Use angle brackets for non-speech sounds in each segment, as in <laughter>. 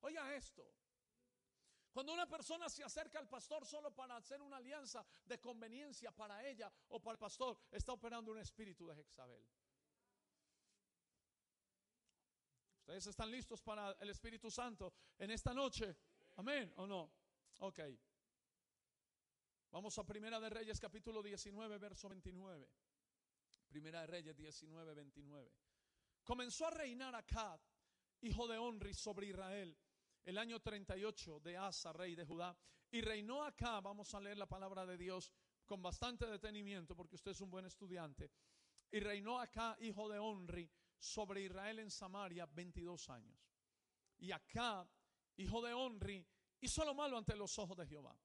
Oiga esto. Cuando una persona se acerca al pastor solo para hacer una alianza de conveniencia para ella o para el pastor, está operando un espíritu de Jezabel. ¿Ustedes están listos para el Espíritu Santo en esta noche? Amén o no? Ok. Vamos a Primera de Reyes capítulo 19, verso 29. Primera de Reyes 19, 29. Comenzó a reinar Acab, hijo de Onri, sobre Israel el año 38 de Asa, rey de Judá. Y reinó acá, vamos a leer la palabra de Dios con bastante detenimiento porque usted es un buen estudiante. Y reinó acá, hijo de Onri, sobre Israel en Samaria 22 años. Y acá, hijo de Onri, hizo lo malo ante los ojos de Jehová,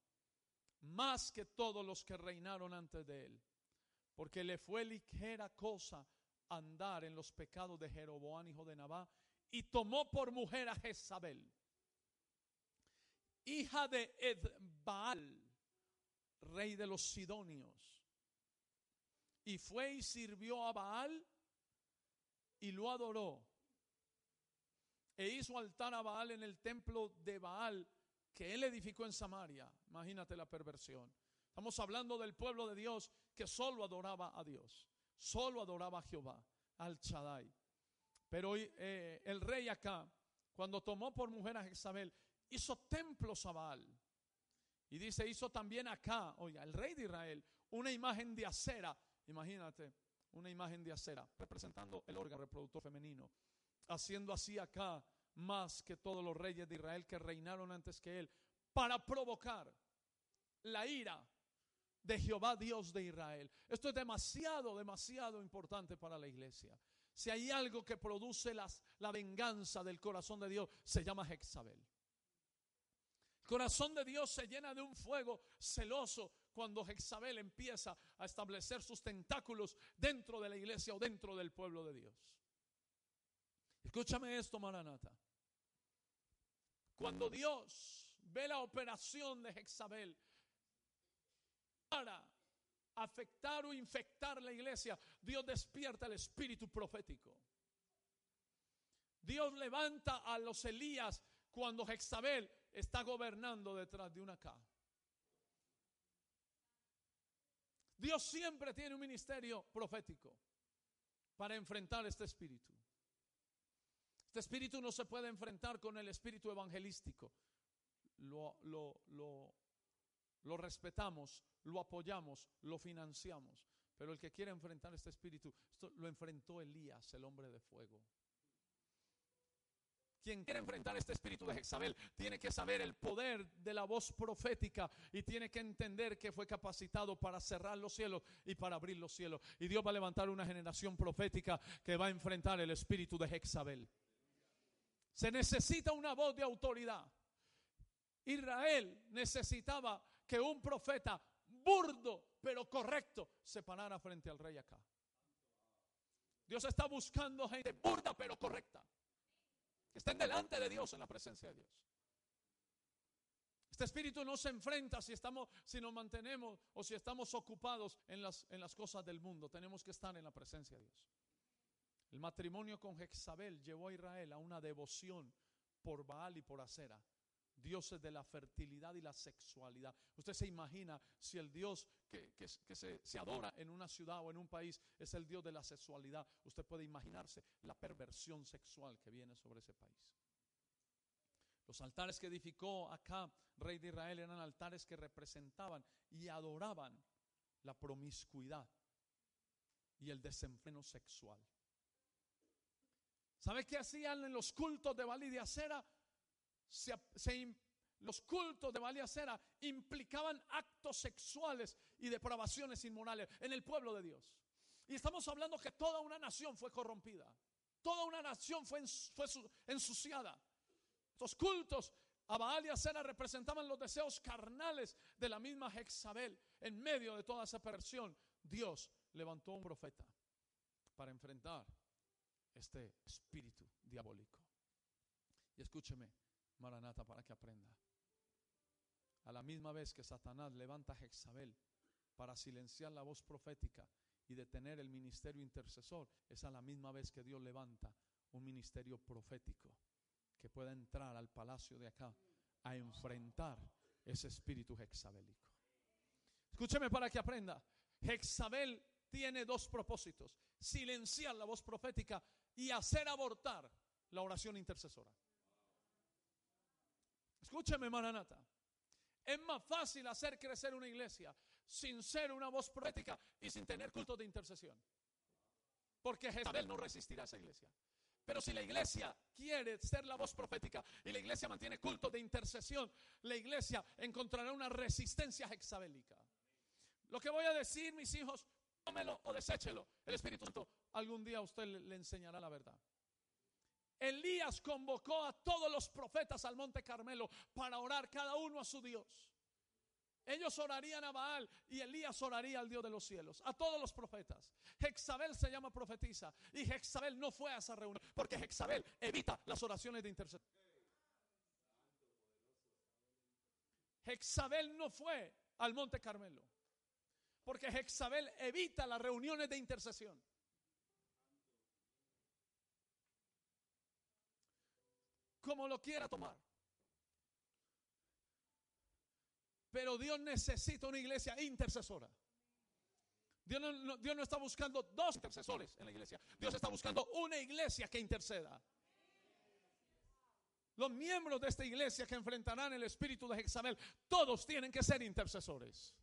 más que todos los que reinaron antes de él, porque le fue ligera cosa andar en los pecados de Jeroboán, hijo de Nabá, y tomó por mujer a Jezabel hija de Edbaal, rey de los Sidonios. Y fue y sirvió a Baal y lo adoró. E hizo altar a Baal en el templo de Baal que él edificó en Samaria. Imagínate la perversión. Estamos hablando del pueblo de Dios que solo adoraba a Dios, solo adoraba a Jehová, al Chadai. Pero eh, el rey acá, cuando tomó por mujer a Jezabel, hizo templos a Baal. Y dice, hizo también acá, oiga, el rey de Israel, una imagen de acera. Imagínate, una imagen de acera, representando el órgano reproductor femenino. Haciendo así acá más que todos los reyes de Israel que reinaron antes que él, para provocar la ira de Jehová Dios de Israel. Esto es demasiado, demasiado importante para la iglesia. Si hay algo que produce las, la venganza del corazón de Dios, se llama Jezabel corazón de Dios se llena de un fuego celoso cuando Jezabel empieza a establecer sus tentáculos dentro de la iglesia o dentro del pueblo de Dios. Escúchame esto, Maranata. Cuando Dios ve la operación de Jezabel para afectar o infectar la iglesia, Dios despierta el espíritu profético. Dios levanta a los Elías cuando Jezabel está gobernando detrás de una K. Dios siempre tiene un ministerio profético para enfrentar este espíritu. Este espíritu no se puede enfrentar con el espíritu evangelístico. Lo, lo, lo, lo respetamos, lo apoyamos, lo financiamos. Pero el que quiere enfrentar este espíritu, esto lo enfrentó Elías, el hombre de fuego. Quien quiere enfrentar este espíritu de Jezabel tiene que saber el poder de la voz profética y tiene que entender que fue capacitado para cerrar los cielos y para abrir los cielos. Y Dios va a levantar una generación profética que va a enfrentar el espíritu de Jezabel. Se necesita una voz de autoridad. Israel necesitaba que un profeta burdo pero correcto se parara frente al rey acá. Dios está buscando gente burda pero correcta estén delante de Dios en la presencia de Dios. Este espíritu no se enfrenta si estamos, si nos mantenemos o si estamos ocupados en las, en las cosas del mundo. Tenemos que estar en la presencia de Dios. El matrimonio con Jezabel llevó a Israel a una devoción por Baal y por Acera dioses de la fertilidad y la sexualidad. Usted se imagina si el Dios que, se, adora en una ciudad o en un país es el Dios de la sexualidad. Usted puede imaginarse la perversión sexual que viene sobre ese país. Los altares que edificó acá, rey de Israel, eran altares que representaban y adoraban la promiscuidad y el desenfreno sexual. ¿Sabe qué hacían en los cultos de Bali de Acera? Los cultos de Baliacera implicaban actos sexuales y depravaciones inmorales en el pueblo de Dios. Y estamos hablando que toda una nación fue corrompida. Toda una nación fue, ensuciada. Estos cultos a Baal y Acera representaban los deseos carnales de la misma Jezabel. En medio de toda esa perversión, Dios levantó un profeta para enfrentar este espíritu diabólico. Y escúcheme, Maranata para que aprenda. A la misma vez que Satanás levanta a Jezabel para silenciar la voz profética y detener el ministerio intercesor, es a la misma vez que Dios levanta un ministerio profético que pueda entrar al palacio de acá a enfrentar ese espíritu hexabélico. Escúcheme para que aprenda. Hexabel tiene dos propósitos. Silenciar la voz profética y hacer abortar la oración intercesora. Escúcheme, Maranata. Es más fácil hacer crecer una iglesia sin ser una voz profética y sin tener culto de intercesión. Porque Jezabel no resistirá a esa iglesia. Pero si la iglesia quiere ser la voz profética y la iglesia mantiene culto de intercesión, la iglesia encontrará una resistencia hexabélica. Lo que voy a decir, mis hijos, tómelo o deséchelo. El Espíritu Santo algún día a usted le enseñará la verdad. Elías convocó a todos los profetas al monte Carmelo para orar cada uno a su Dios. Ellos orarían a Baal y Elías oraría al Dios de los cielos, a todos los profetas. Jezabel se llama profetisa y Jezabel no fue a esa reunión porque Jezabel evita las oraciones de intercesión. Jezabel no fue al monte Carmelo porque Jezabel evita las reuniones de intercesión. Como lo quiera tomar. Pero Dios necesita una iglesia intercesora. Dios no, está buscando dos intercesores en la iglesia. Dios está buscando una iglesia que interceda. Los miembros de esta iglesia que enfrentarán el espíritu de Jezabel, todos tienen que ser intercesores.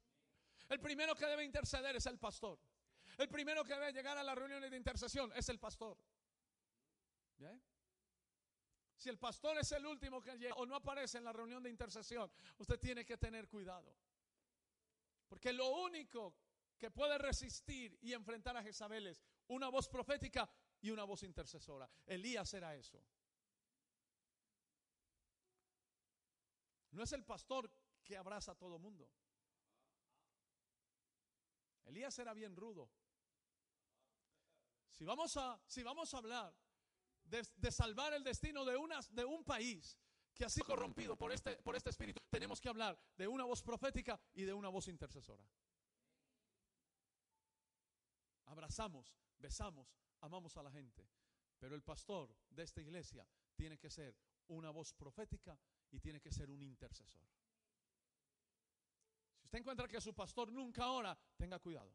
El primero que debe interceder es el pastor. El primero que debe llegar a las reuniones de intercesión es el pastor. ¿Bien? Si el pastor es el último que llega o no aparece en la reunión de intercesión, usted tiene que tener cuidado. Porque lo único que puede resistir y enfrentar a Jezabel es una voz profética y una voz intercesora. Elías era eso. No es el pastor que abraza a todo mundo. Elías era bien rudo. Si vamos a, si vamos a hablar de, salvar el destino de, una, de un país que ha sido corrompido por este, por este espíritu, tenemos que hablar de una voz profética y de una voz intercesora. Abrazamos, besamos, amamos a la gente, pero el pastor de esta iglesia tiene que ser una voz profética y tiene que ser un intercesor. Si usted encuentra que su pastor nunca ora, tenga cuidado.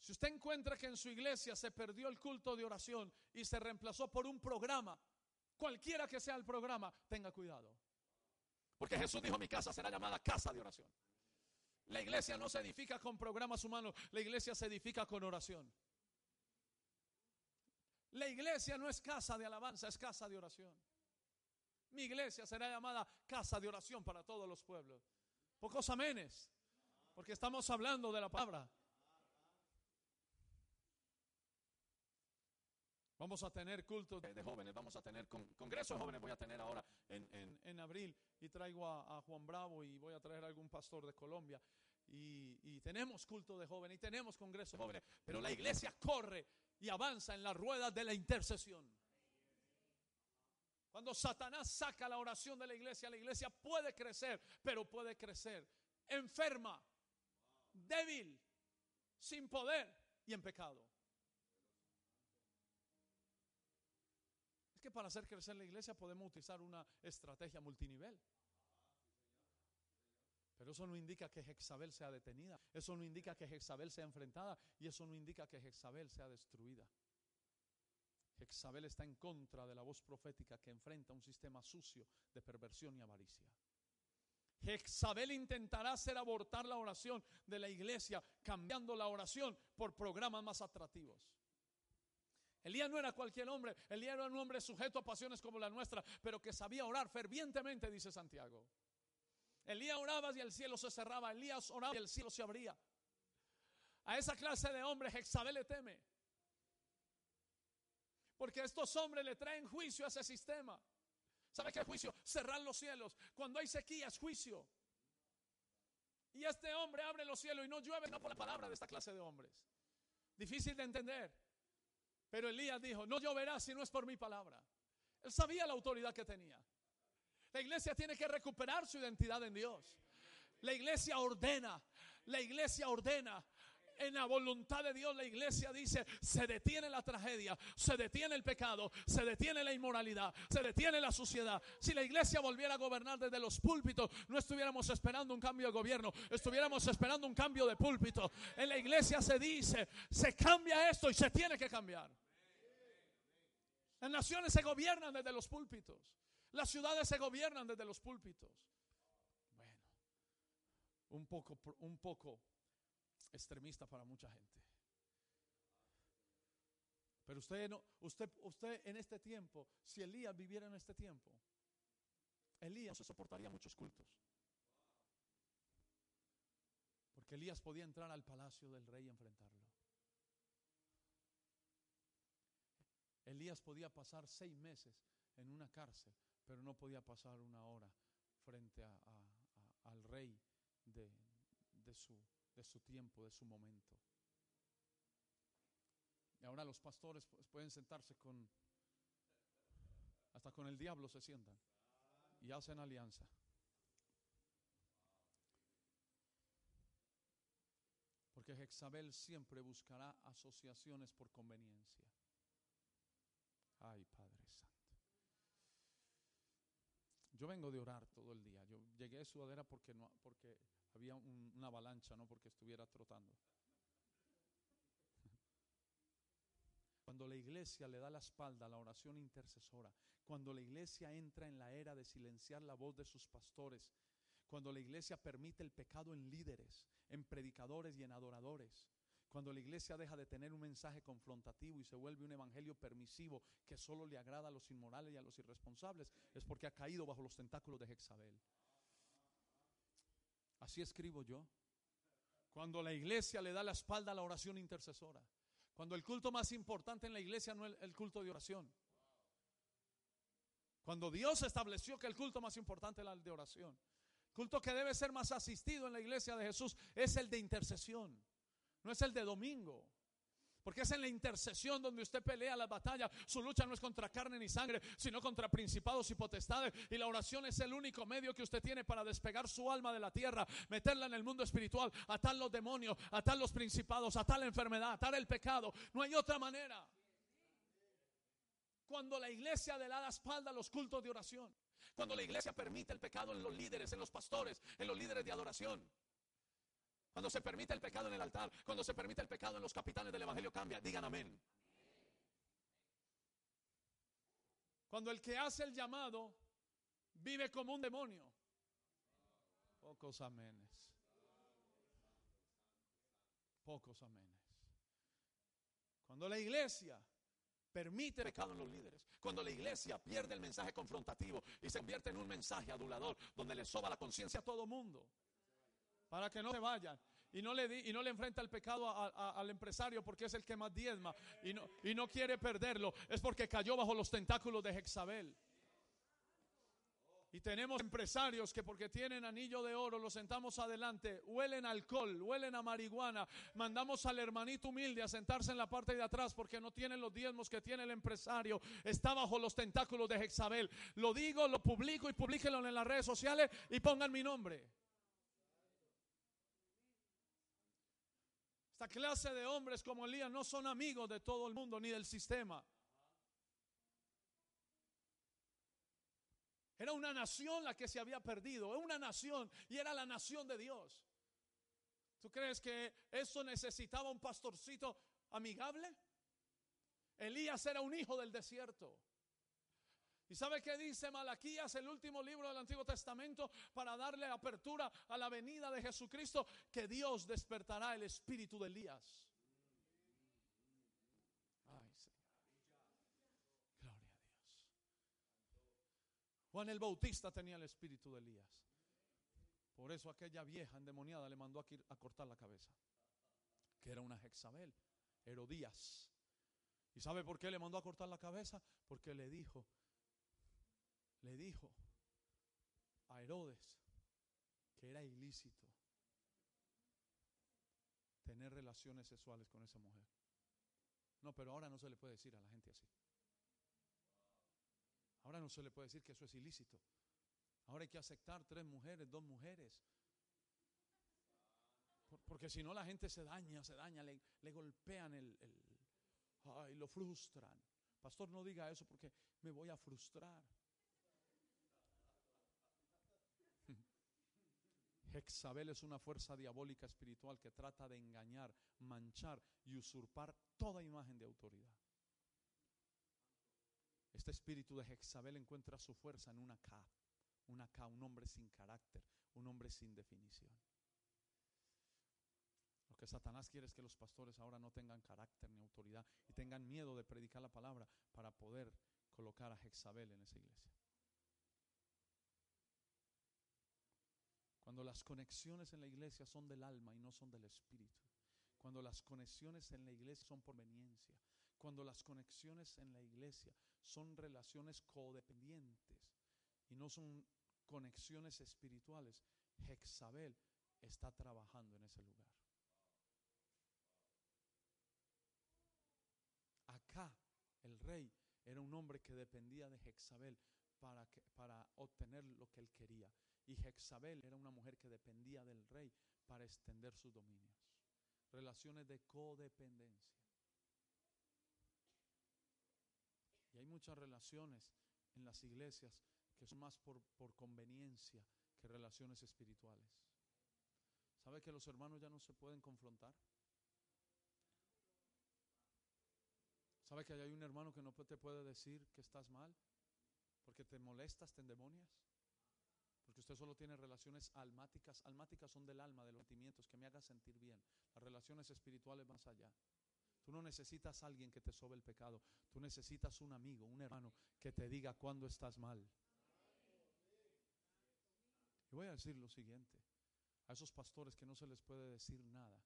Si usted encuentra que en su iglesia se perdió el culto de oración y se reemplazó por un programa, cualquiera que sea el programa, tenga cuidado. Porque Jesús dijo, mi casa será llamada casa de oración. La iglesia no se edifica con programas humanos, la iglesia se edifica con oración. La iglesia no es casa de alabanza, es casa de oración. Mi iglesia será llamada casa de oración para todos los pueblos. Pocos amenes, porque estamos hablando de la palabra. Vamos a tener cultos de, jóvenes, vamos a tener congresos jóvenes, voy a tener ahora en, abril y traigo a, Juan Bravo y voy a traer a algún pastor de Colombia. Y, tenemos culto de jóvenes y tenemos congresos de jóvenes, pero la iglesia corre y avanza en las ruedas de la intercesión. Cuando Satanás saca la oración de la iglesia, la iglesia puede crecer, pero puede crecer enferma, débil, sin poder y en pecado. Que para hacer crecer la iglesia podemos utilizar una estrategia multinivel. Pero eso no indica que Jezabel sea detenida. Eso no indica que Jezabel sea enfrentada. Y eso no indica que Jezabel sea destruida. Jezabel está en contra de la voz profética que enfrenta un sistema sucio de perversión y avaricia. Jezabel intentará hacer abortar la oración de la iglesia, cambiando la oración por programas más atractivos. Elías no era cualquier hombre, Elías era un hombre sujeto a pasiones como la nuestra, pero que sabía orar fervientemente, dice Santiago. Elías oraba y el cielo se cerraba, Elías oraba y el cielo se abría. A esa clase de hombres Jezabel le teme. Porque estos hombres le traen juicio a ese sistema. ¿Sabe qué juicio? Cerrar los cielos. Cuando hay sequía es juicio. Y este hombre abre los cielos y no llueve, no por la palabra de esta clase de hombres. Difícil de entender. Pero Elías dijo, no lloverá si no es por mi palabra. Él sabía la autoridad que tenía. La iglesia tiene que recuperar su identidad en Dios. La iglesia ordena, la iglesia ordena. En la voluntad de Dios la iglesia dice, se detiene la tragedia, se detiene el pecado, se detiene la inmoralidad, se detiene la suciedad. Si la iglesia volviera a gobernar desde los púlpitos, no estuviéramos esperando un cambio de gobierno, estuviéramos esperando un cambio de púlpito. En la iglesia se dice, se cambia esto y se tiene que cambiar. Las naciones se gobiernan desde los púlpitos. Las ciudades se gobiernan desde los púlpitos. Bueno, un poco, un poco extremista para mucha gente. Pero usted no, usted, usted en este tiempo, si Elías viviera en este tiempo, Elías se soportaría muchos cultos. Porque Elías podía entrar al palacio del rey y enfrentarlo. Elías podía pasar seis meses en una cárcel, pero no podía pasar una hora frente al rey de, de, su, de su tiempo, de su momento. Y ahora los pastores pueden sentarse con, hasta con el diablo se sientan y hacen alianza. Porque Jezabel siempre buscará asociaciones por conveniencia. Ay, Padre Santo. Yo vengo de orar todo el día. Yo llegué a sudadera porque no, porque había una avalancha, no porque estuviera trotando. <laughs> Cuando la iglesia le da la espalda a la oración intercesora, cuando la iglesia entra en la era de silenciar la voz de sus pastores, cuando la iglesia permite el pecado en líderes, en predicadores y en adoradores, cuando la iglesia deja de tener un mensaje confrontativo y se vuelve un evangelio permisivo que solo le agrada a los inmorales y a los irresponsables, es porque ha caído bajo los tentáculos de Jezabel. Así escribo yo. Cuando la iglesia le da la espalda a la oración intercesora. Cuando el culto más importante en la iglesia no es el culto de oración. Cuando Dios estableció que el culto más importante es el de oración. El culto que debe ser más asistido en la iglesia de Jesús es el de intercesión. No es el de domingo. Porque es en la intercesión donde usted pelea la batalla. Su lucha no es contra carne ni sangre, sino contra principados y potestades. Y la oración es el único medio que usted tiene para despegar su alma de la tierra, meterla en el mundo espiritual, atar los demonios, atar los principados, atar la enfermedad, atar el pecado. No hay otra manera. Cuando la iglesia le da la espalda a los cultos de oración. Cuando la iglesia permite el pecado en los líderes, en los pastores, en los líderes de adoración. Cuando se permite el pecado en el altar, cuando se permite el pecado en los capitanes del Evangelio, cambia. Digan amén. Cuando el que hace el llamado vive como un demonio. Pocos amenes. Pocos amenes. Cuando la iglesia permite pecado en los líderes, cuando la iglesia pierde el mensaje confrontativo y se convierte en un mensaje adulador donde le soba la conciencia a todo mundo para que no se vayan. Y no le, y no le enfrenta el pecado al empresario porque es el que más diezma y no, y no quiere perderlo. Es porque cayó bajo los tentáculos de Jezabel. Y tenemos empresarios que porque tienen anillo de oro, los sentamos adelante, huelen alcohol, huelen a marihuana, mandamos al hermanito humilde a sentarse en la parte de atrás porque no tienen los diezmos que tiene el empresario, está bajo los tentáculos de Jezabel. Lo digo, lo publico y publíquenlo en las redes sociales y pongan mi nombre. Esta clase de hombres como Elías no son amigos de todo el mundo ni del sistema. Era una nación la que se había perdido, una nación y era la nación de Dios. ¿Tú crees que eso necesitaba un pastorcito amigable? Elías era un hijo del desierto. ¿Y sabe qué dice Malaquías, el último libro del Antiguo Testamento, para darle apertura a la venida de Jesucristo? Que Dios despertará el espíritu de Elías. Ay, Señor. Gloria a Dios. Juan el Bautista tenía el espíritu de Elías. Por eso aquella vieja endemoniada le mandó a, cortar la cabeza, que era una Jezabel, Herodías. ¿Y sabe por qué le mandó a cortar la cabeza? Porque le dijo, le dijo a Herodes que era ilícito tener relaciones sexuales con esa mujer. No, pero ahora no se le puede decir a la gente así. Ahora no se le puede decir que eso es ilícito. Ahora hay que aceptar tres mujeres, dos mujeres. Porque si no la gente se daña, se daña, le, golpean el, lo frustran. Pastor, no diga eso porque me voy a frustrar. Jezabel es una fuerza diabólica espiritual que trata de engañar, manchar y usurpar toda imagen de autoridad. Este espíritu de Jezabel encuentra su fuerza en una K, una K, un hombre sin carácter, un hombre sin definición. Lo que Satanás quiere es que los pastores ahora no tengan carácter ni autoridad y tengan miedo de predicar la palabra para poder colocar a Jezabel en esa iglesia. Cuando las conexiones en la iglesia son del alma y no son del espíritu. Cuando las conexiones en la iglesia son por veniencia. Cuando las conexiones en la iglesia son relaciones codependientes y no son conexiones espirituales. Jezabel está trabajando en ese lugar. Acá el rey era un hombre que dependía de Jezabel para obtener lo que él quería. Y Jezabel era una mujer que dependía del rey para extender sus dominios. Relaciones de codependencia. Y hay muchas relaciones en las iglesias que son más por, por conveniencia que relaciones espirituales. ¿Sabe que los hermanos ya no se pueden confrontar? ¿Sabe que hay un hermano que no te puede decir que estás mal? Porque te molestas, te endemonias. Porque usted solo tiene relaciones almáticas. Almáticas son del alma, de los sentimientos, que me haga sentir bien. Las relaciones espirituales más allá. Tú no necesitas a alguien que te sobe el pecado. Tú necesitas un amigo, un hermano que te diga cuándo estás mal. Y voy a decir lo siguiente. A esos pastores que no se les puede decir nada.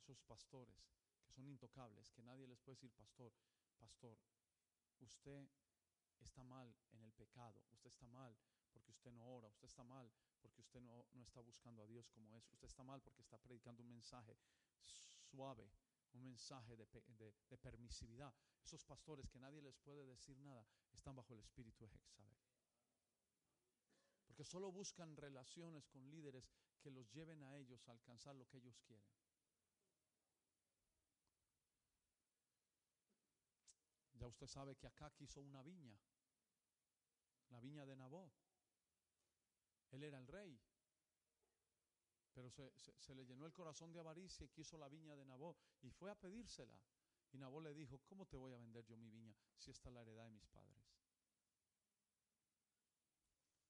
Esos pastores que son intocables, que nadie les puede decir, pastor, pastor, usted está mal en el pecado, usted está mal porque usted no ora, usted está mal porque usted no, no está buscando a Dios como es, usted está mal porque está predicando un mensaje suave, un mensaje de, de, de, permisividad. Esos pastores que nadie les puede decir nada están bajo el espíritu de Jezabel. Porque solo buscan relaciones con líderes que los lleven a ellos a alcanzar lo que ellos quieren. Ya usted sabe que acá quiso una viña, la viña de Nabot. Él era el rey. Pero se, se, le llenó el corazón de avaricia y quiso la viña de Nabot y fue a pedírsela. Y Nabot le dijo, ¿cómo te voy a vender yo mi viña si esta es la heredad de mis padres?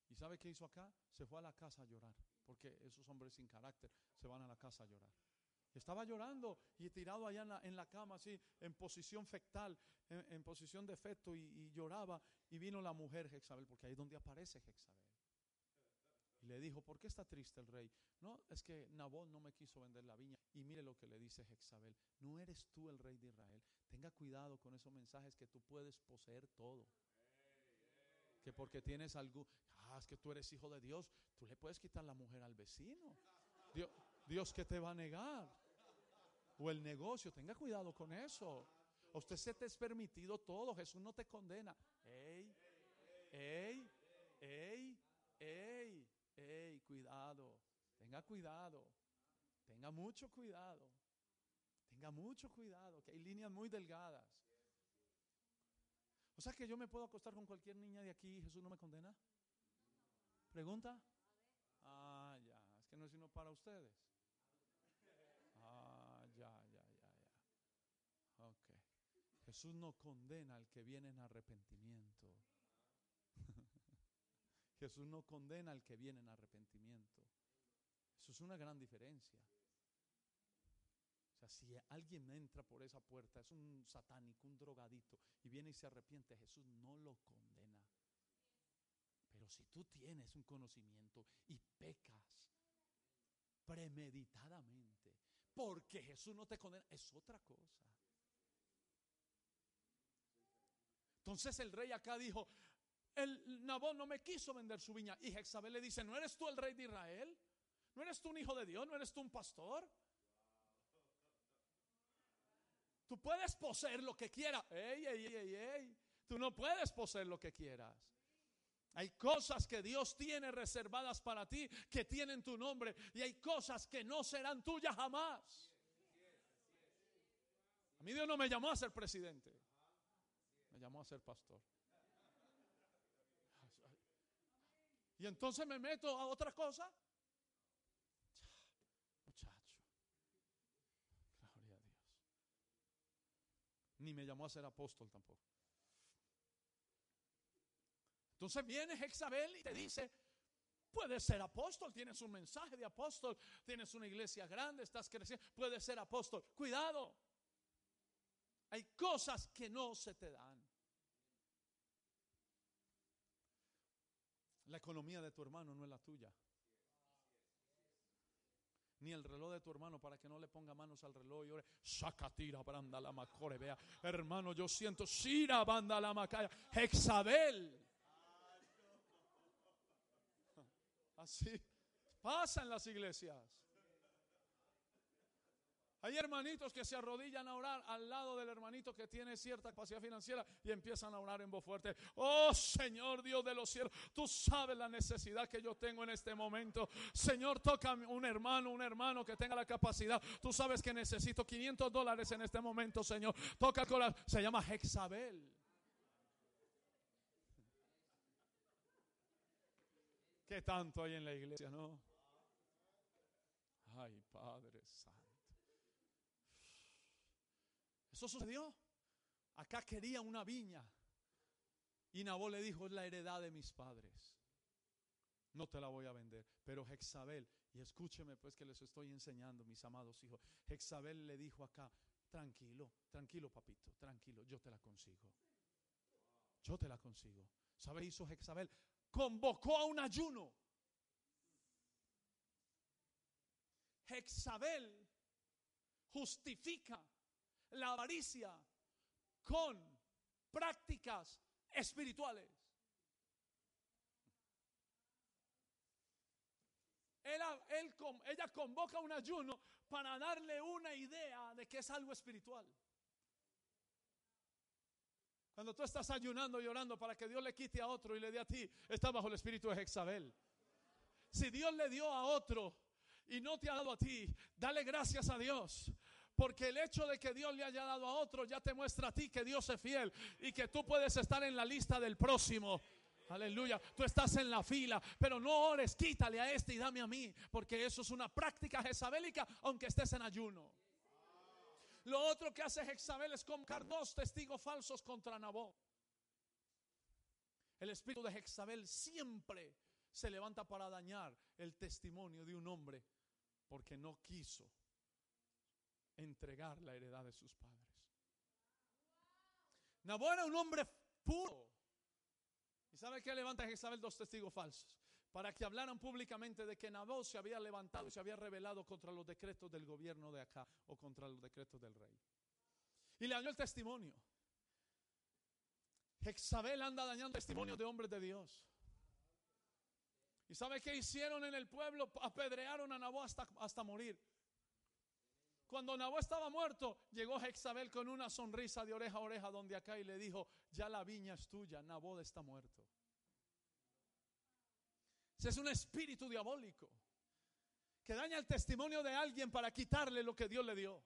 ¿Y sabe qué hizo acá? Se fue a la casa a llorar, porque esos hombres sin carácter se van a la casa a llorar. Estaba llorando y tirado allá en la, en la cama, así, en posición fectal, en, en posición de feto, y, y, lloraba. Y vino la mujer Jezabel, porque ahí es donde aparece Jezabel. Le dijo, ¿por qué está triste el rey? No, es que Nabot no me quiso vender la viña. Y mire lo que le dice Jezabel, no eres tú el rey de Israel. Tenga cuidado con esos mensajes que tú puedes poseer todo. Que porque tienes algo, ah, es que tú eres hijo de Dios, tú le puedes quitar la mujer al vecino. Dios, Dios que te va a negar. O el negocio, tenga cuidado con eso. Usted se te es permitido todo, Jesús no te condena. Ey, ey, ey, ey, ey, cuidado. Tenga cuidado. Tenga mucho cuidado. Tenga mucho cuidado, que hay líneas muy delgadas. O sea que yo me puedo acostar con cualquier niña de aquí y Jesús no me condena. ¿Pregunta? Ah, ya, es que no es sino para ustedes. Ah, ya, ya, ya, ya. Ok. Jesús no condena al que viene en arrepentimiento. Jesús no condena al que viene en arrepentimiento. Eso es una gran diferencia. O sea, si alguien entra por esa puerta, es un satánico, un drogadito, y viene y se arrepiente, Jesús no lo condena. Pero si tú tienes un conocimiento y pecas premeditadamente, porque Jesús no te condena, es otra cosa. Entonces el rey acá dijo, el Nabón no me quiso vender su viña. Y Jezabel le dice, ¿no eres tú el rey de Israel? ¿No eres tú un hijo de Dios? ¿No eres tú un pastor? Tú puedes poseer lo que quieras. Ey, ey, ey, ey. Tú no puedes poseer lo que quieras. Hay cosas que Dios tiene reservadas para ti que tienen tu nombre y hay cosas que no serán tuyas jamás. A mí Dios no me llamó a ser presidente, me llamó a ser pastor. Y entonces me meto a otra cosa. Muchacho, gloria a Dios. Ni me llamó a ser apóstol tampoco. Entonces viene Jezabel y te dice, puedes ser apóstol, tienes un mensaje de apóstol, tienes una iglesia grande, estás creciendo, puedes ser apóstol. Cuidado. Hay cosas que no se te dan. La economía de tu hermano no es la tuya. Ni el reloj de tu hermano para que no le ponga manos al reloj y ore. Sacatira, branda la macore. Vea, hermano, yo siento. Shira, banda la macaya. Hexabel. Así pasa en las iglesias. Hay hermanitos que se arrodillan a orar al lado del hermanito que tiene cierta capacidad financiera y empiezan a orar en voz fuerte. Oh Señor Dios de los cielos, tú sabes la necesidad que yo tengo en este momento. Señor, toca un hermano, un hermano que tenga la capacidad. Tú sabes que necesito 500 dólares en este momento, Señor. Toca el corazón. Se llama Hexabel. ¿Qué tanto hay en la iglesia, no? Ay, Padre Santo. Eso sucedió. Acá quería una viña. Y Nabó le dijo, es la heredad de mis padres. No te la voy a vender. Pero Hexabel, y escúcheme pues que les estoy enseñando, mis amados hijos. Hexabel le dijo acá, tranquilo, tranquilo papito, tranquilo, yo te la consigo. Yo te la consigo. ¿Sabe hizo Hexabel? convocó a un ayuno. Hexabel justifica la avaricia con prácticas espirituales. ella convoca un ayuno para darle una idea de que es algo espiritual. Cuando tú estás ayunando y orando para que Dios le quite a otro y le dé a ti, está bajo el espíritu de Jezabel. Si Dios le dio a otro y no te ha dado a ti, dale gracias a Dios. Porque el hecho de que Dios le haya dado a otro ya te muestra a ti que Dios es fiel y que tú puedes estar en la lista del próximo. Aleluya, tú estás en la fila, pero no ores, quítale a este y dame a mí, porque eso es una práctica jezabélica, aunque estés en ayuno. Lo otro que hace Jezabel es convocar dos testigos falsos contra Nabó. El espíritu de Jezabel siempre se levanta para dañar el testimonio de un hombre porque no quiso entregar la heredad de sus padres. Nabó era un hombre puro. ¿Y sabe qué levanta Jezabel dos testigos falsos? para que hablaran públicamente de que Nabot se había levantado y se había rebelado contra los decretos del gobierno de acá o contra los decretos del rey. Y le dañó el testimonio. Jezabel anda dañando testimonio de hombres de Dios. ¿Y sabe qué hicieron en el pueblo? Apedrearon a Nabó hasta, hasta morir. Cuando Nabó estaba muerto, llegó Jezabel con una sonrisa de oreja a oreja donde acá y le dijo, ya la viña es tuya, Nabó está muerto. Ese es un espíritu diabólico que daña el testimonio de alguien para quitarle lo que Dios le dio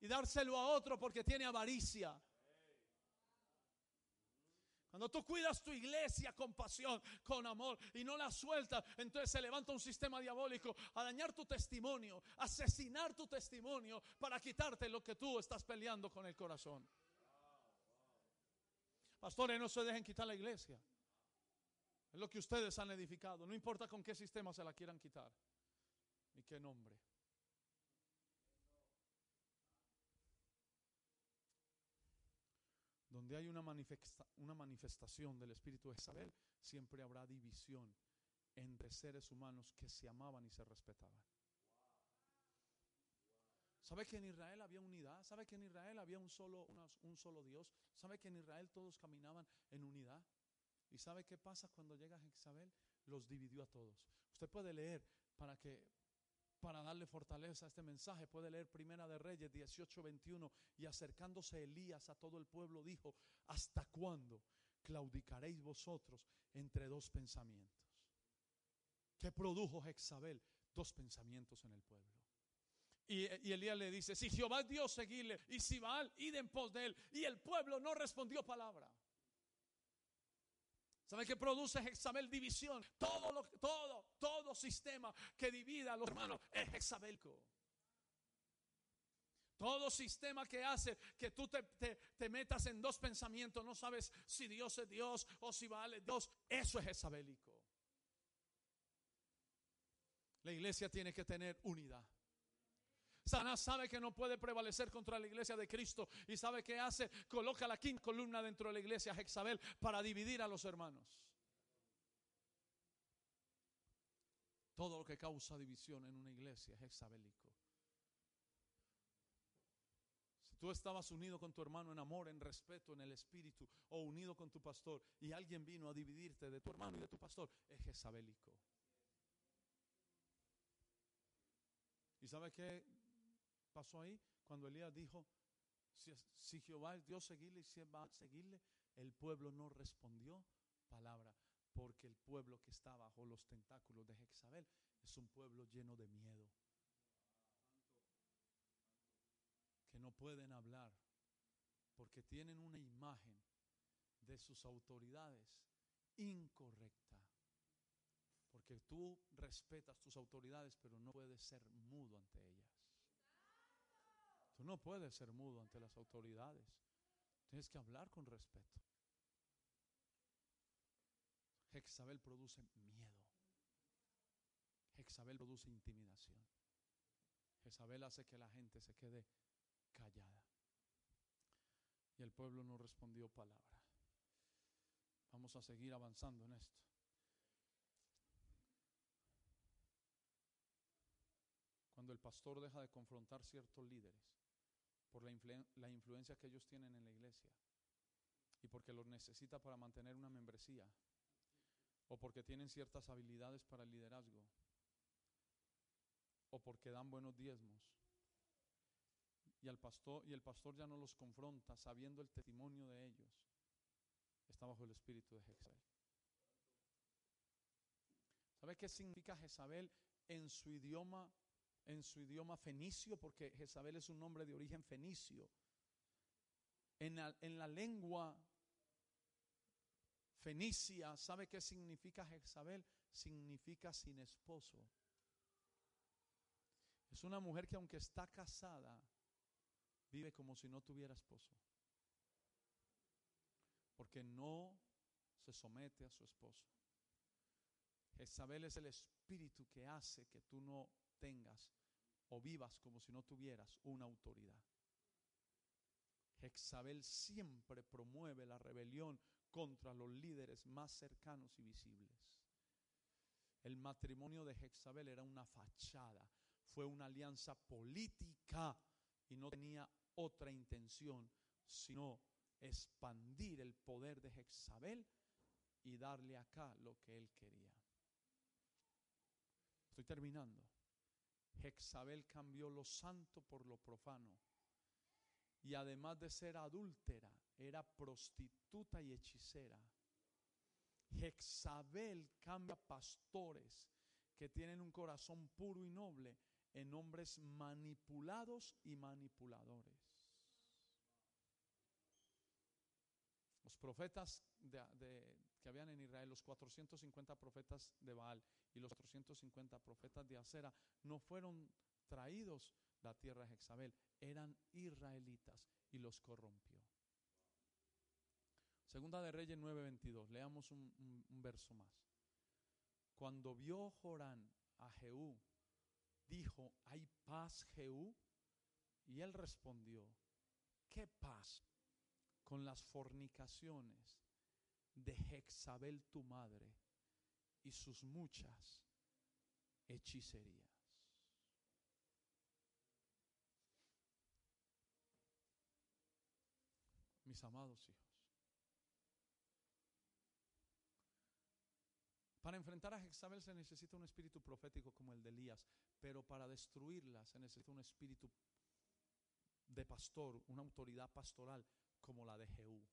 y dárselo a otro porque tiene avaricia. Cuando tú cuidas tu iglesia con pasión, con amor y no la sueltas, entonces se levanta un sistema diabólico a dañar tu testimonio, asesinar tu testimonio para quitarte lo que tú estás peleando con el corazón. Pastores, no se dejen quitar la iglesia. Es lo que ustedes han edificado. No importa con qué sistema se la quieran quitar. Ni qué nombre. Donde hay una, manifestación del Espíritu de Isabel, siempre habrá división entre seres humanos que se amaban y se respetaban. ¿Sabe que en Israel había unidad? ¿Sabe que en Israel había un solo, Dios? ¿Sabe que en Israel todos caminaban en unidad? ¿Y sabe qué pasa cuando llega Jezabel? Los dividió a todos. Usted puede leer para que para darle fortaleza a este mensaje, puede leer Primera de Reyes 18, 21 y acercándose Elías a todo el pueblo dijo, ¿hasta cuándo claudicaréis vosotros entre dos pensamientos. ¿Qué produjo Jezabel? Dos pensamientos en el pueblo. Y, y, Elías le dice, si Jehová es Dios, seguirle. Y si Baal, id en pos de él. Y el pueblo no respondió palabra. ¿Sabe qué produce Jezabel? División. Todo, lo, todo, todo sistema que divida a los hermanos es Jezabelco. Todo sistema que hace que tú te, te, metas en dos pensamientos, no sabes si Dios es Dios o si vale Dios, eso es jezabelico. La iglesia tiene que tener unidad. Satanás sabe que no puede prevalecer contra la iglesia de Cristo y sabe que hace, coloca la quinta columna dentro de la iglesia Jezabel para dividir a los hermanos. Todo lo que causa división en una iglesia es jezabelico. Si tú estabas unido con tu hermano en amor, en respeto, en el espíritu, o unido con tu pastor, y alguien vino a dividirte de tu hermano y de tu pastor, es jezabelico. ¿Y sabe qué pasó ahí? Cuando Elías dijo, si, Jehová es Dios, seguirle y si va a seguirle, el pueblo no respondió palabra, porque el pueblo que está bajo los tentáculos de Jezabel es un pueblo lleno de miedo. Que no pueden hablar porque tienen una imagen de sus autoridades incorrecta. Porque tú respetas tus autoridades, pero no puedes ser mudo ante ellas. Tú no puedes ser mudo ante las autoridades. Tienes que hablar con respeto. Jezabel produce miedo. Jezabel produce intimidación. Jezabel hace que la gente se quede callada. Y el pueblo no respondió palabra. Vamos a seguir avanzando en esto. Cuando el pastor deja de confrontar ciertos líderes por la, la influencia que ellos tienen en la iglesia y porque los necesita para mantener una membresía o porque tienen ciertas habilidades para el liderazgo o porque dan buenos diezmos. Y, al pastor, y el pastor ya no los confronta sabiendo el testimonio de ellos. Está bajo el espíritu de Jezabel. ¿Sabe qué significa Jezabel en su idioma en su idioma fenicio, porque Jezabel es un nombre de origen fenicio. En la, en la lengua fenicia, ¿sabe qué significa Jezabel? Significa sin esposo. Es una mujer que aunque está casada, vive como si no tuviera esposo. Porque no se somete a su esposo. Jezabel es el espíritu que hace que tú no tengas o vivas como si no tuvieras una autoridad. Jezabel siempre promueve la rebelión contra los líderes más cercanos y visibles. El matrimonio de Jezabel era una fachada, fue una alianza política y no tenía otra intención sino expandir el poder de Jezabel y darle acá lo que él quería. Estoy terminando. Jezabel cambió lo santo por lo profano. Y además de ser adúltera, era prostituta y hechicera. Jezabel cambia pastores que tienen un corazón puro y noble en hombres manipulados y manipuladores. Los profetas que habían en Israel, los 450 profetas de Baal y los 450 profetas de Acera, no fueron traídos la tierra de Jezabel, eran israelitas y los corrompió. Segunda de Reyes 9:22, leamos un, un verso más. Cuando vio Jorán a Jehú, dijo, ¿hay paz Jehú? Y él respondió, ¿qué paz? Con las fornicaciones de Jezabel tu madre y sus muchas hechicerías. Mis amados hijos. Para enfrentar a Jezabel se necesita un espíritu profético como el de Elías, pero para destruirla se necesita un espíritu de pastor, una autoridad pastoral como la de Jehú.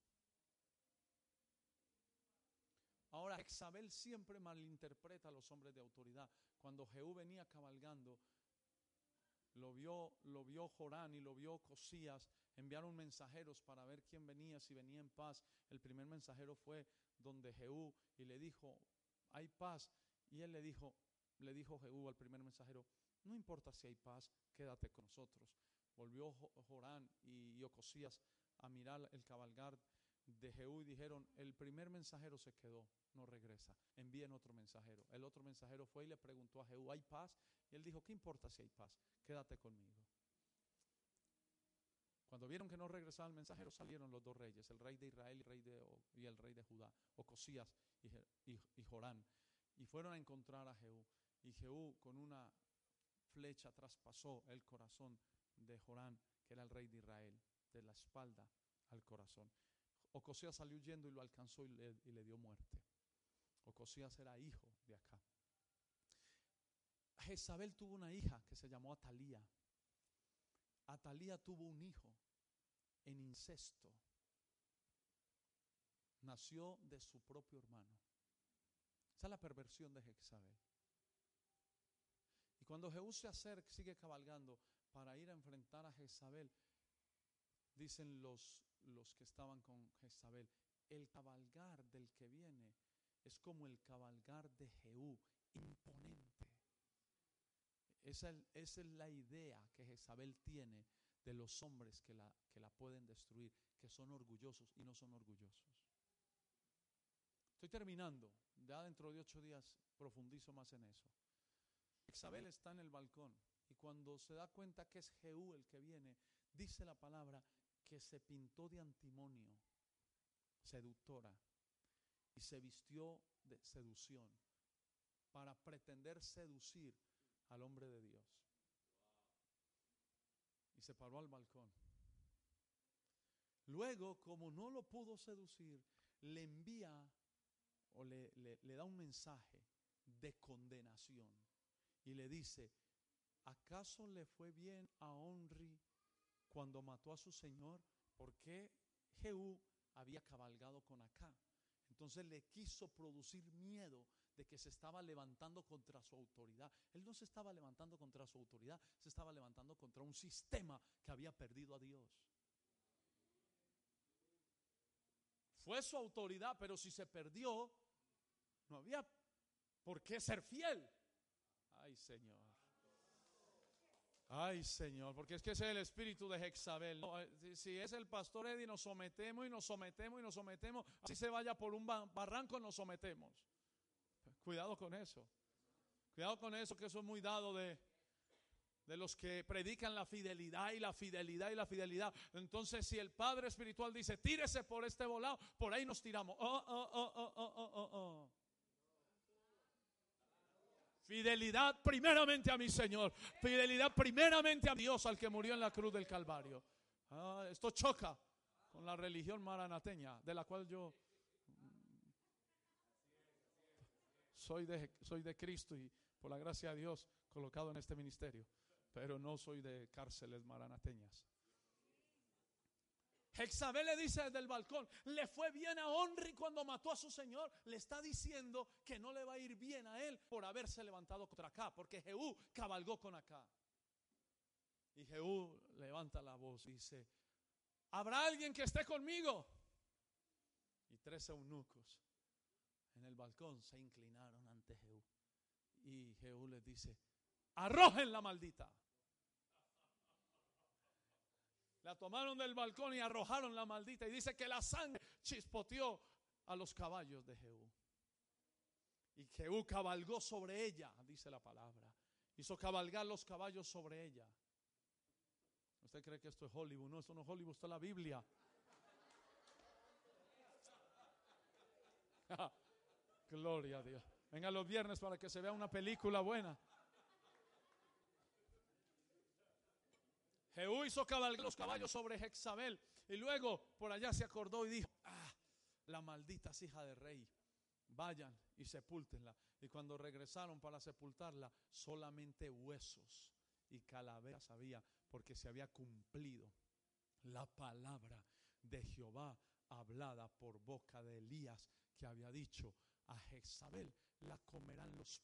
Jezabel siempre malinterpreta a los hombres de autoridad. Cuando Jehú venía cabalgando, lo vio, lo vio Jorán y lo vio Cosías, enviaron mensajeros para ver quién venía, si venía en paz. El primer mensajero fue donde Jehú y le dijo, hay paz. Y él le dijo, le dijo Jehú al primer mensajero, no importa si hay paz, quédate con nosotros. Volvió Jorán y Ocosías a mirar el cabalgar de Jehú y dijeron, el primer mensajero se quedó, no regresa, envíen otro mensajero. El otro mensajero fue y le preguntó a Jehú, ¿hay paz? Y él dijo, ¿qué importa si hay paz? Quédate conmigo. Cuando vieron que no regresaba el mensajero, salieron los dos reyes, el rey de Israel y el rey de, y Judá, Ocosías y, y, y Jorán, y fueron a encontrar a Jehú. Y Jehú con una flecha traspasó el corazón de Jorán, que era el rey de Israel, de la espalda al corazón. Ocosías salió huyendo y lo alcanzó y le, y le dio muerte. Ocosías era hijo de acá. Jezabel tuvo una hija que se llamó Atalía. Atalía tuvo un hijo en incesto. Nació de su propio hermano. Esa es la perversión de Jezabel. Y cuando Jehú se acerca, sigue cabalgando para ir a enfrentar a Jezabel, dicen los, los que estaban con Jezabel, el cabalgar del que viene es como el cabalgar de Jehú, imponente. Esa, esa, es la idea que Jezabel tiene de los hombres que la, que la pueden destruir, que son orgullosos y no son orgullosos. Estoy terminando, ya dentro de ocho días profundizo más en eso. Jezabel está en el balcón y cuando se da cuenta que es Jehú el que viene, dice la palabra que se pintó de antimonio, seductora, y se vistió de seducción para pretender seducir al hombre de Dios. Y se paró al balcón. Luego, como no lo pudo seducir, le envía o le, le, le da un mensaje de condenación y le dice, ¿acaso le fue bien a Onri cuando mató a su señor? ¿Por qué Jehú había cabalgado con acá? Entonces le quiso producir miedo de que se estaba levantando contra su autoridad. Él no se estaba levantando contra su autoridad, se estaba levantando contra un sistema que había perdido a Dios. Fue su autoridad, pero si se perdió, no había por qué ser fiel. Ay, Señor. Ay, Señor, porque es que ese es el espíritu de Jezabel. Eh, si es el pastor Eddie, nos sometemos y nos sometemos y nos sometemos. Así se vaya por un barranco, nos sometemos. Cuidado con eso. Cuidado con eso, que eso es muy dado de, de los que predican la fidelidad y la fidelidad y la fidelidad. Entonces, si el Padre Espiritual dice, tírese por este volado, por ahí nos tiramos. Oh, oh, oh, oh, oh, oh, oh. Fidelidad primeramente a mi Señor. Fidelidad primeramente a Dios, al que murió en la cruz del Calvario. Ah, esto choca con la religión maranateña, de la cual yo mm, soy de, soy de Cristo y por la gracia de Dios colocado en este ministerio, pero no soy de cárceles maranateñas. Jezabel le dice desde el balcón, le fue bien a Onri cuando mató a su señor. Le está diciendo que no le va a ir bien a él por haberse levantado contra acá, porque Jehú cabalgó con acá. Y Jehú levanta la voz y dice, ¿habrá alguien que esté conmigo? Y tres eunucos en el balcón se inclinaron ante Jehú. Y Jehú les dice, arrojen la maldita. La tomaron del balcón y arrojaron la maldita. Y dice que la sangre chispoteó a los caballos de Jehú. Y Jehú cabalgó sobre ella, dice la palabra. Hizo cabalgar los caballos sobre ella. ¿Usted cree que esto es Hollywood? No, esto no es Hollywood, esto es la Biblia. <laughs> Gloria a Dios. Venga los viernes para que se vea una película buena. Jehú hizo cabalgar los caballos sobre Jezabel. Y luego por allá se acordó y dijo, ah, la maldita hija de rey. Vayan y sepúltenla. Y cuando regresaron para sepultarla, solamente huesos y calaveras había, porque se había cumplido la palabra de Jehová hablada por boca de Elías, que había dicho, a Jezabel la comerán los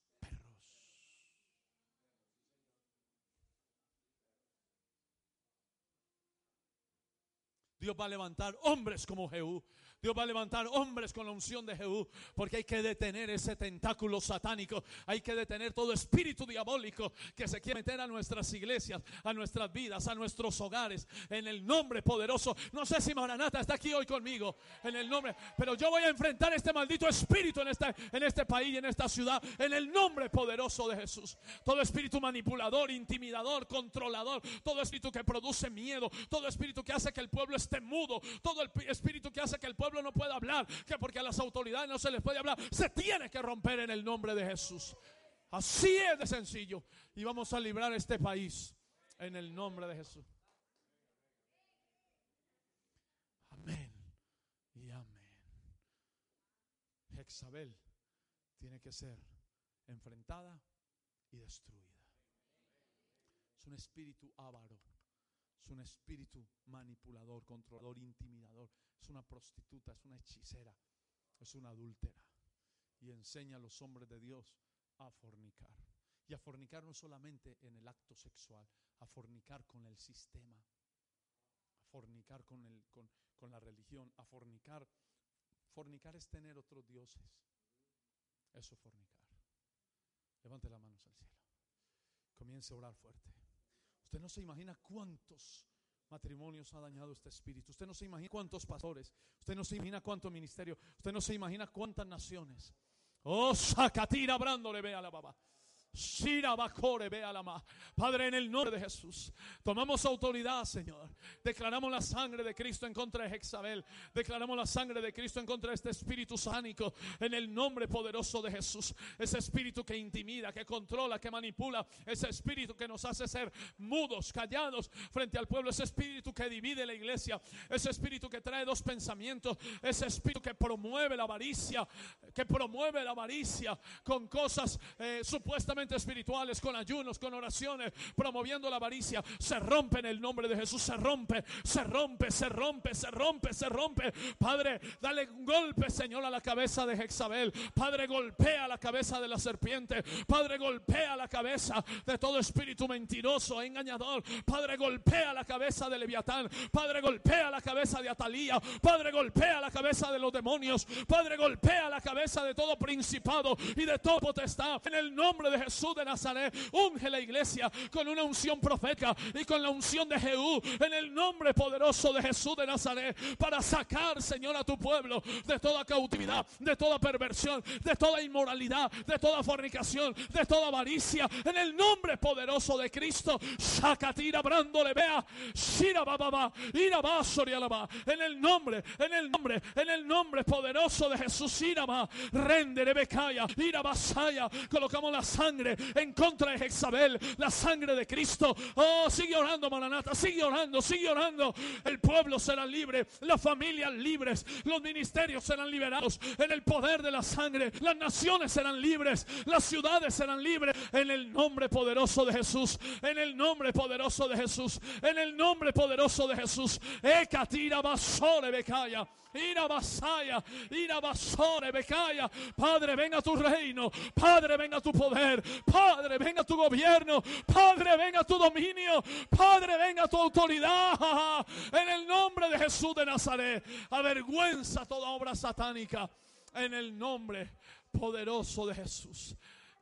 Dios va a levantar hombres como Jehú. Dios va a levantar hombres con la unción de Jehú, porque hay que detener ese tentáculo satánico, hay que detener todo espíritu diabólico que se quiere meter a nuestras iglesias, a nuestras vidas, a nuestros hogares, en el nombre poderoso. No sé si Maranata está aquí hoy conmigo, en el nombre, pero yo voy a enfrentar este maldito espíritu en este, en este país en esta ciudad, en el nombre poderoso de Jesús. Todo espíritu manipulador, intimidador, controlador, todo espíritu que produce miedo, todo espíritu que hace que el pueblo esté mudo, todo el espíritu que hace que el pueblo no puede hablar, que porque a las autoridades no se les puede hablar, se tiene que romper en el nombre de Jesús. Así es de sencillo. Y vamos a librar este país en el nombre de Jesús. Amén y amén. Jezabel tiene que ser enfrentada y destruida. Es un espíritu avaro. Es un espíritu manipulador, controlador, intimidador. Es una prostituta, es una hechicera, es una adúltera. Y enseña a los hombres de Dios a fornicar. Y a fornicar no solamente en el acto sexual, a fornicar con el sistema, a fornicar con, el, con, con la religión, a fornicar. Fornicar es tener otros dioses. Eso es fornicar. Levante las manos al cielo. Comience a orar fuerte. Usted no se imagina cuántos matrimonios ha dañado este espíritu. Usted no se imagina cuántos pastores. Usted no se imagina cuánto ministerio. Usted no se imagina cuántas naciones. Oh, Sacatira le ve a la baba. Padre, en el nombre de Jesús, tomamos autoridad, Señor. Declaramos la sangre de Cristo en contra de Jezabel. Declaramos la sangre de Cristo en contra de este espíritu sánico. En el nombre poderoso de Jesús. Ese espíritu que intimida, que controla, que manipula. Ese espíritu que nos hace ser mudos, callados frente al pueblo. Ese espíritu que divide la iglesia. Ese espíritu que trae dos pensamientos. Ese espíritu que promueve la avaricia. Que promueve la avaricia con cosas eh, supuestamente espirituales, con ayunos, con oraciones, promoviendo la avaricia, se rompe en el nombre de Jesús, se rompe, se rompe, se rompe, se rompe, se rompe. Padre, dale un golpe, Señor, a la cabeza de Jezabel. Padre, golpea la cabeza de la serpiente. Padre, golpea la cabeza de todo espíritu mentiroso, engañador. Padre, golpea la cabeza de Leviatán. Padre, golpea la cabeza de Atalía. Padre, golpea la cabeza de los demonios. Padre, golpea la cabeza de todo principado y de todo potestad. En el nombre de Jesús Jesús de Nazaret. Unge la iglesia con una unción profética y con la unción de Jehú en el nombre poderoso de Jesús de Nazaret para sacar, Señor, a tu pueblo de toda cautividad, de toda perversión, de toda inmoralidad, de toda fornicación, de toda avaricia en el nombre poderoso de Cristo. Sacatira le vea, Shira alaba en el nombre, en el nombre, en el nombre poderoso de Jesús. Iraba, rende, rebecaya, ira basaya. Colocamos la sangre en contra de Jezabel, la sangre de Cristo. Oh, sigue orando, Maranata, sigue orando, sigue orando. El pueblo será libre, las familias libres, los ministerios serán liberados en el poder de la sangre. Las naciones serán libres, las ciudades serán libres en el nombre poderoso de Jesús, en el nombre poderoso de Jesús, en el nombre poderoso de Jesús. Ekatira basore becaya. Ira basaya, ira basore becaya. Padre, venga tu reino. Padre, venga tu poder. Padre, venga tu gobierno. Padre, venga tu dominio. Padre, venga tu autoridad. En el nombre de Jesús de Nazaret. Avergüenza toda obra satánica. En el nombre poderoso de Jesús.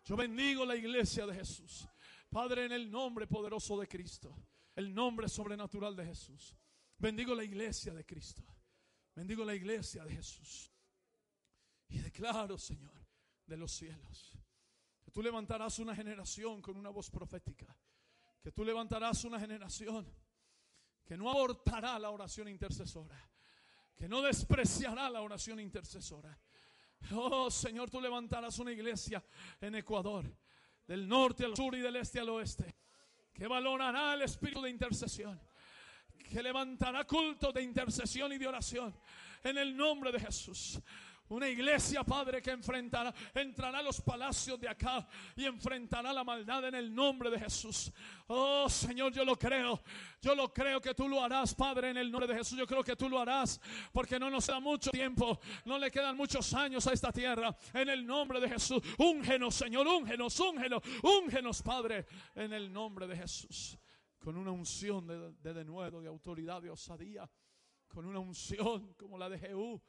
Yo bendigo la iglesia de Jesús. Padre, en el nombre poderoso de Cristo. El nombre sobrenatural de Jesús. Bendigo la iglesia de Cristo. Bendigo la iglesia de Jesús. Y declaro, Señor, de los cielos que tú levantarás una generación con una voz profética. Que tú levantarás una generación que no abortará la oración intercesora. Que no despreciará la oración intercesora. Oh Señor, tú levantarás una iglesia en Ecuador, del norte al sur y del este al oeste, que valorará el espíritu de intercesión, que levantará culto de intercesión y de oración en el nombre de Jesús. Una iglesia, Padre, que enfrentará, entrará a los palacios de acá y enfrentará la maldad en el nombre de Jesús. Oh Señor, yo lo creo. Yo lo creo que tú lo harás, Padre, en el nombre de Jesús. Yo creo que tú lo harás porque no nos da mucho tiempo. No le quedan muchos años a esta tierra. En el nombre de Jesús. Úngenos, Señor, úngenos, úngenos, úngenos, Padre, en el nombre de Jesús. Con una unción de, de denuedo, de autoridad, de osadía. Con una unción como la de Jehú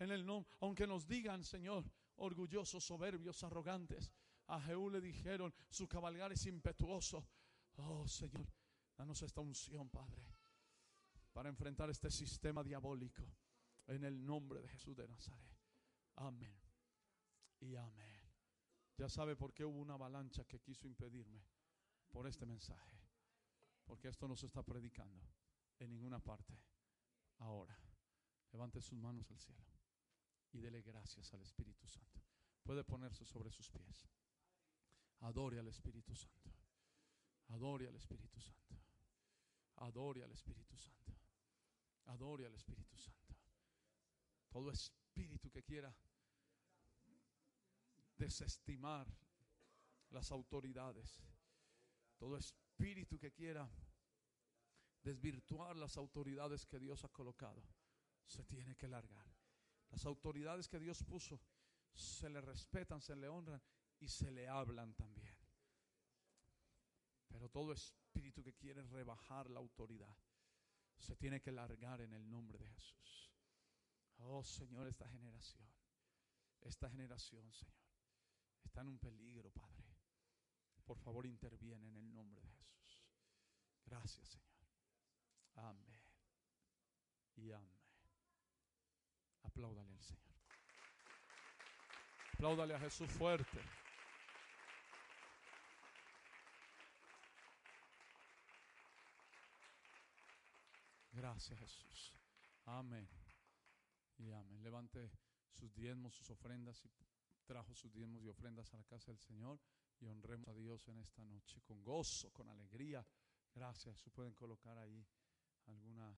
en el nombre, aunque nos digan, Señor, orgullosos, soberbios, arrogantes. A Jehú le dijeron, su cabalgar es impetuoso. Oh, Señor, danos esta unción, Padre, para enfrentar este sistema diabólico en el nombre de Jesús de Nazaret. Amén. Y amén. Ya sabe por qué hubo una avalancha que quiso impedirme por este mensaje. Porque esto no se está predicando en ninguna parte. Ahora, levante sus manos al cielo y dele gracias al Espíritu Santo. Puede ponerse sobre sus pies. Adore al Espíritu Santo. Adore al Espíritu Santo. Adore al Espíritu Santo. Adore al Espíritu Santo. Todo espíritu que quiera desestimar las autoridades. Todo espíritu que quiera desvirtuar las autoridades que Dios ha colocado, se tiene que largar. Las autoridades que Dios puso se le respetan, se le honran y se le hablan también. Pero todo espíritu que quiere rebajar la autoridad se tiene que largar en el nombre de Jesús. Oh Señor, esta generación, esta generación, Señor, está en un peligro, Padre. Por favor, interviene en el nombre de Jesús. Gracias, Señor. Amén. Y amén. Apláudale al Señor. Apláudale a Jesús fuerte. Gracias Jesús. Amén. Y amén. Levante sus diezmos, sus ofrendas y trajo sus diezmos y ofrendas a la casa del Señor y honremos a Dios en esta noche con gozo, con alegría. Gracias. Se pueden colocar ahí alguna